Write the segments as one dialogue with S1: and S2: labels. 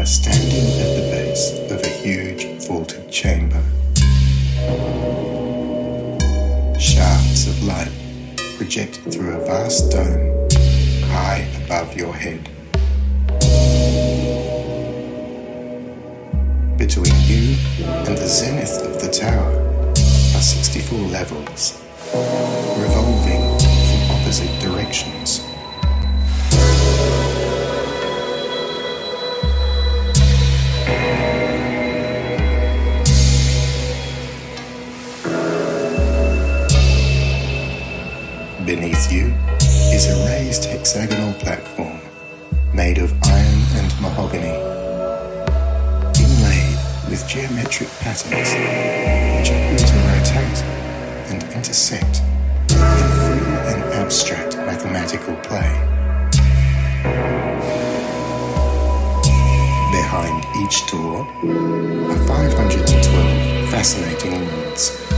S1: Radio.
S2: standing at the base of a huge vaulted chamber. Shafts of light project through a vast dome high above your head. Between you and the zenith of the tower are 64 levels, revolving in opposite directions. Beneath you is a raised hexagonal platform made of iron and mahogany, inlaid with geometric patterns which appear to rotate and intersect in free and abstract mathematical play. Behind each door are 512 fascinating rooms.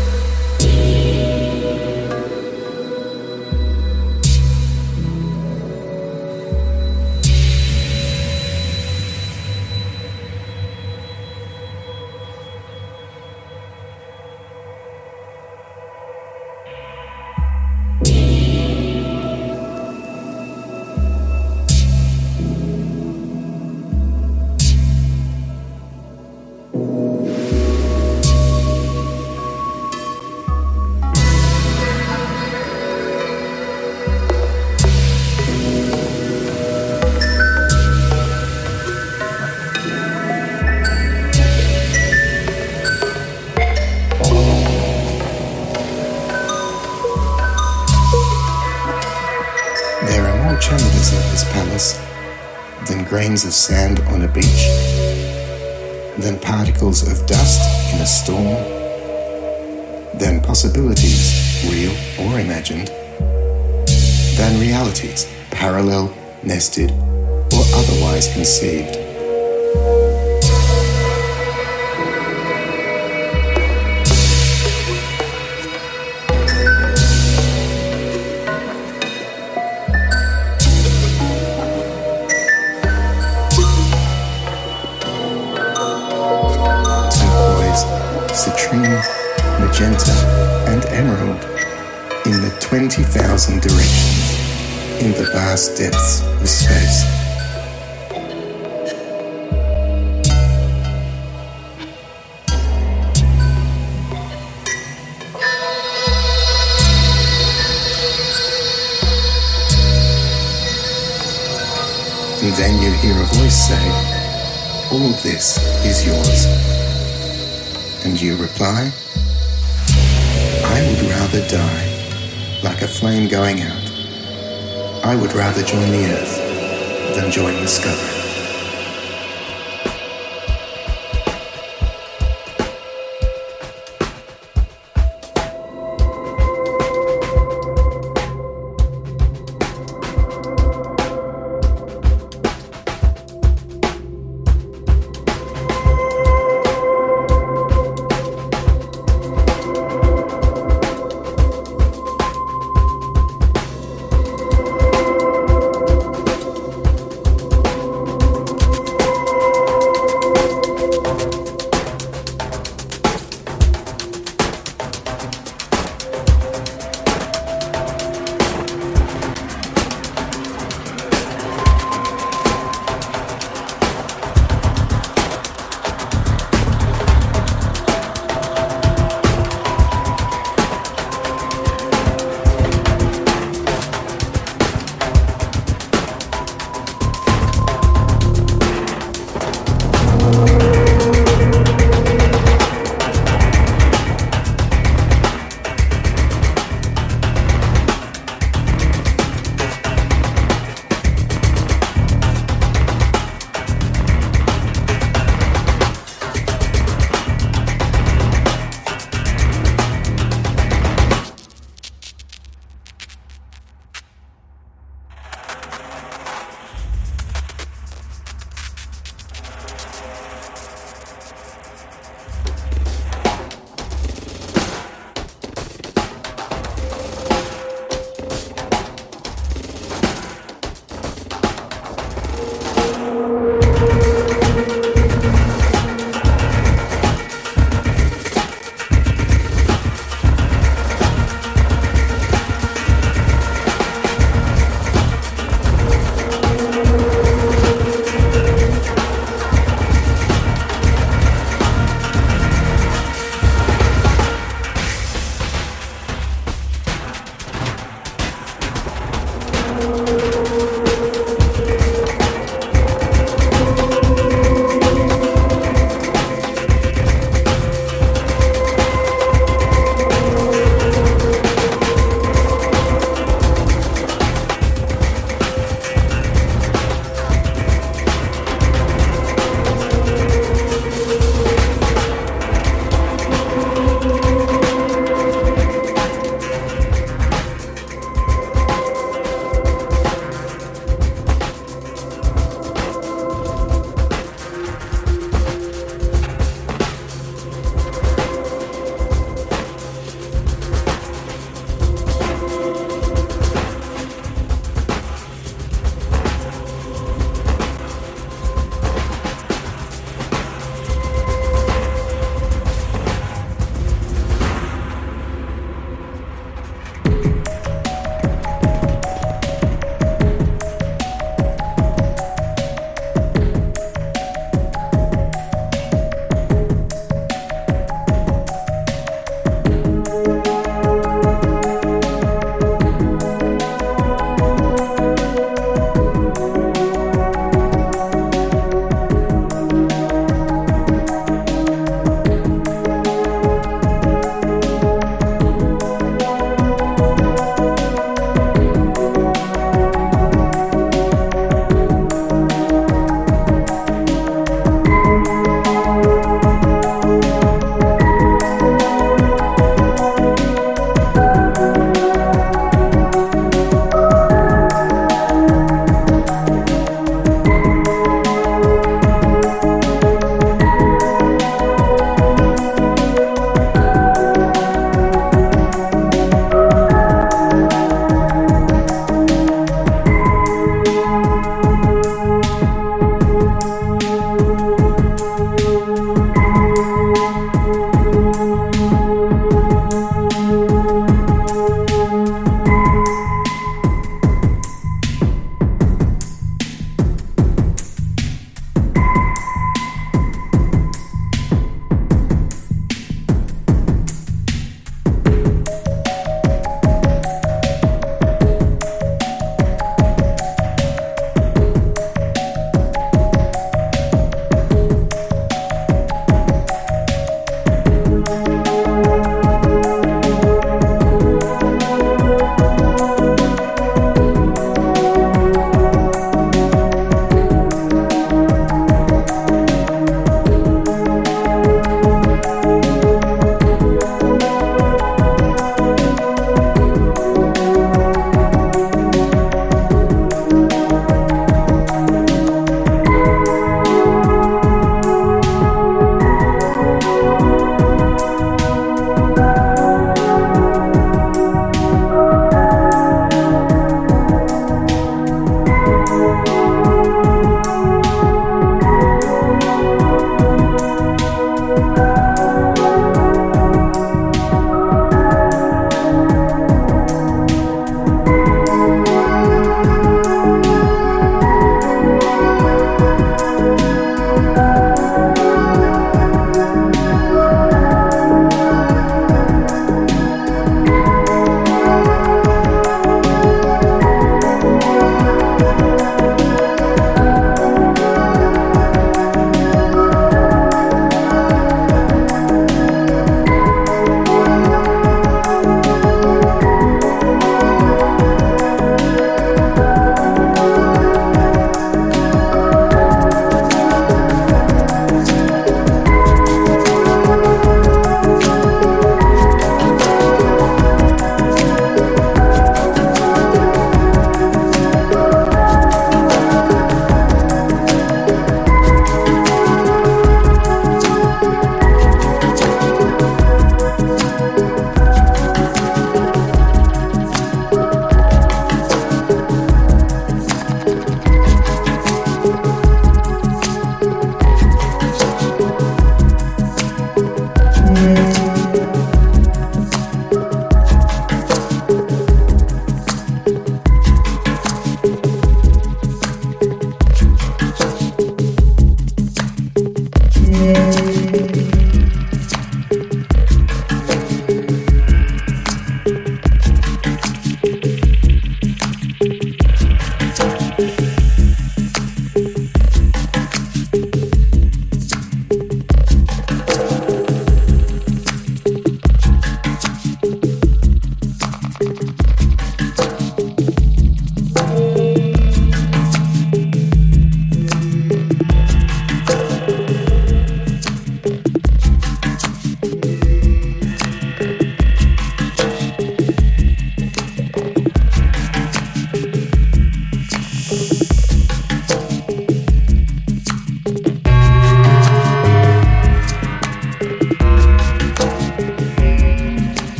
S2: Of sand on a beach, than particles of dust in a storm, than possibilities, real or imagined, than realities, parallel, nested, or otherwise conceived. Magenta, and emerald in the 20,000 directions in the vast depths of space. And then you hear a voice say, All this is yours. And you reply, I would rather die like a flame going out. I would rather join the earth than join the sky.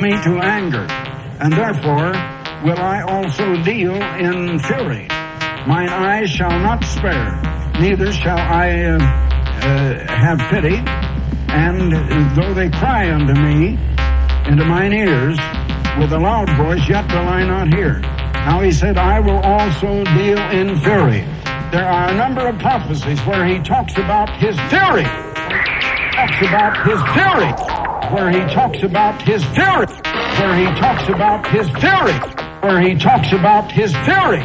S3: Me to anger, and therefore will I also deal in fury. Mine eyes shall not spare, neither shall I uh, uh, have pity. And though they cry unto me into mine ears with a loud voice, yet will I not hear. Now he said, I will also deal in fury. There are a number of prophecies where he talks about his fury. Talks about his fury. Where he talks about his fury. Where he talks about his fury. Where he talks about his fury.